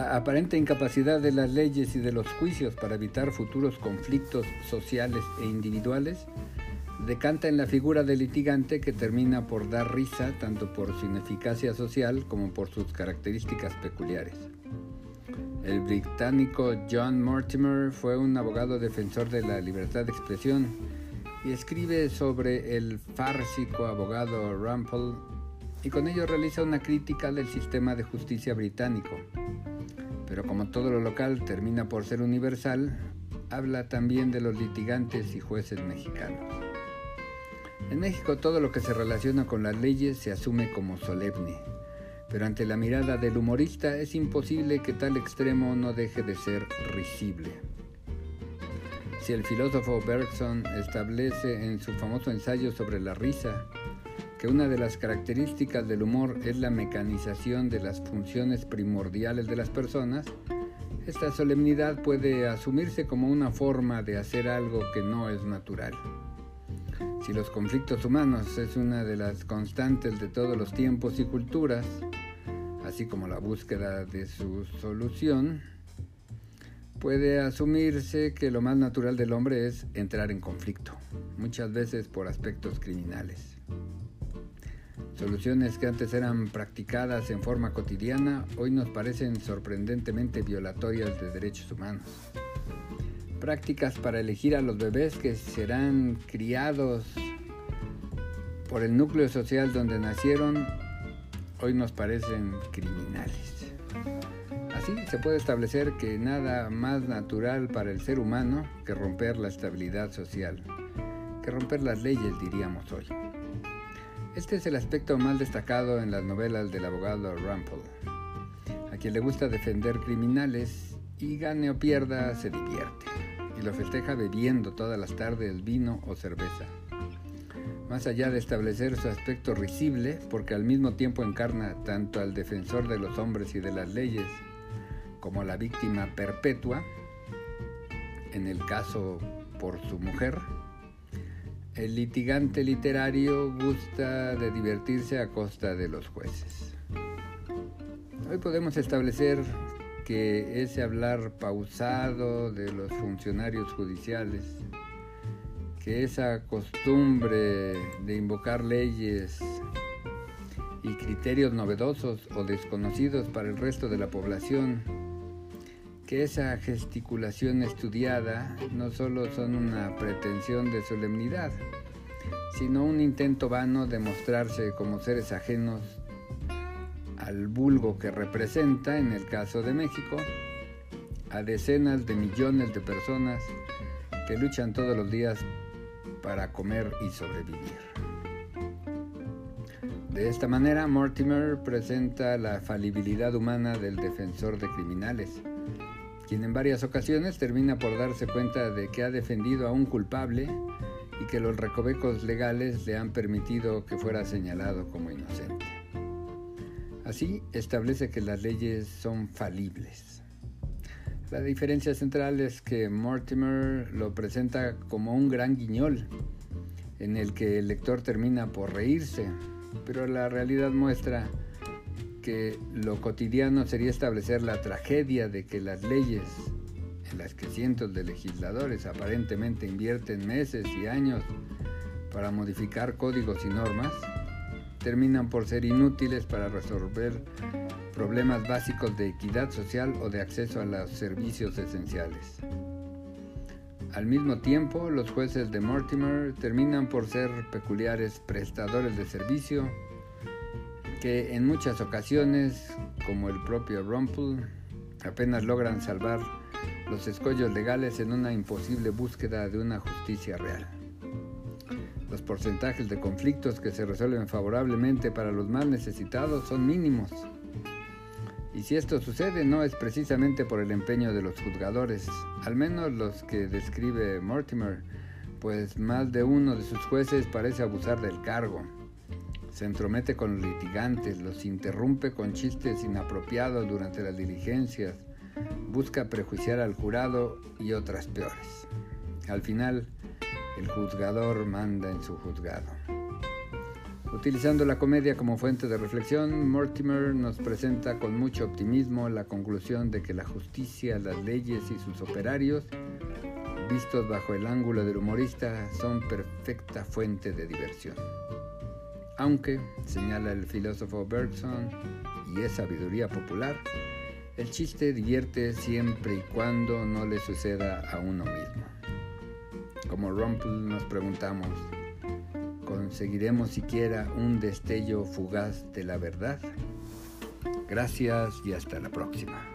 La aparente incapacidad de las leyes y de los juicios para evitar futuros conflictos sociales e individuales decanta en la figura del litigante que termina por dar risa tanto por su ineficacia social como por sus características peculiares. El británico John Mortimer fue un abogado defensor de la libertad de expresión y escribe sobre el fársico abogado Rumpel y con ello realiza una crítica del sistema de justicia británico. Pero como todo lo local termina por ser universal, habla también de los litigantes y jueces mexicanos. En México todo lo que se relaciona con las leyes se asume como solemne, pero ante la mirada del humorista es imposible que tal extremo no deje de ser risible. Si el filósofo Bergson establece en su famoso ensayo sobre la risa que una de las características del humor es la mecanización de las funciones primordiales de las personas, esta solemnidad puede asumirse como una forma de hacer algo que no es natural. Si los conflictos humanos es una de las constantes de todos los tiempos y culturas, así como la búsqueda de su solución, puede asumirse que lo más natural del hombre es entrar en conflicto, muchas veces por aspectos criminales. Soluciones que antes eran practicadas en forma cotidiana hoy nos parecen sorprendentemente violatorias de derechos humanos. Prácticas para elegir a los bebés que serán criados por el núcleo social donde nacieron hoy nos parecen criminales. Así se puede establecer que nada más natural para el ser humano que romper la estabilidad social, que romper las leyes diríamos hoy. Este es el aspecto más destacado en las novelas del abogado Rumpel. A quien le gusta defender criminales y gane o pierda se divierte y lo festeja bebiendo todas las tardes vino o cerveza. Más allá de establecer su aspecto risible, porque al mismo tiempo encarna tanto al defensor de los hombres y de las leyes como a la víctima perpetua, en el caso por su mujer, el litigante literario gusta de divertirse a costa de los jueces. Hoy podemos establecer que ese hablar pausado de los funcionarios judiciales, que esa costumbre de invocar leyes y criterios novedosos o desconocidos para el resto de la población que esa gesticulación estudiada no solo son una pretensión de solemnidad, sino un intento vano de mostrarse como seres ajenos al vulgo que representa, en el caso de México, a decenas de millones de personas que luchan todos los días para comer y sobrevivir. De esta manera, Mortimer presenta la falibilidad humana del defensor de criminales, quien en varias ocasiones termina por darse cuenta de que ha defendido a un culpable y que los recovecos legales le han permitido que fuera señalado como inocente. Así establece que las leyes son falibles. La diferencia central es que Mortimer lo presenta como un gran guiñol, en el que el lector termina por reírse, pero la realidad muestra que lo cotidiano sería establecer la tragedia de que las leyes en las que cientos de legisladores aparentemente invierten meses y años para modificar códigos y normas, terminan por ser inútiles para resolver problemas básicos de equidad social o de acceso a los servicios esenciales. Al mismo tiempo, los jueces de Mortimer terminan por ser peculiares prestadores de servicio que en muchas ocasiones, como el propio Rumpel, apenas logran salvar los escollos legales en una imposible búsqueda de una justicia real. Los porcentajes de conflictos que se resuelven favorablemente para los más necesitados son mínimos. Y si esto sucede no es precisamente por el empeño de los juzgadores, al menos los que describe Mortimer, pues más de uno de sus jueces parece abusar del cargo se entromete con los litigantes, los interrumpe con chistes inapropiados durante las diligencias, busca prejuiciar al jurado y otras peores. Al final, el juzgador manda en su juzgado. Utilizando la comedia como fuente de reflexión, Mortimer nos presenta con mucho optimismo la conclusión de que la justicia, las leyes y sus operarios, vistos bajo el ángulo del humorista, son perfecta fuente de diversión. Aunque, señala el filósofo Bergson, y es sabiduría popular, el chiste divierte siempre y cuando no le suceda a uno mismo. Como Rumpel nos preguntamos, ¿conseguiremos siquiera un destello fugaz de la verdad? Gracias y hasta la próxima.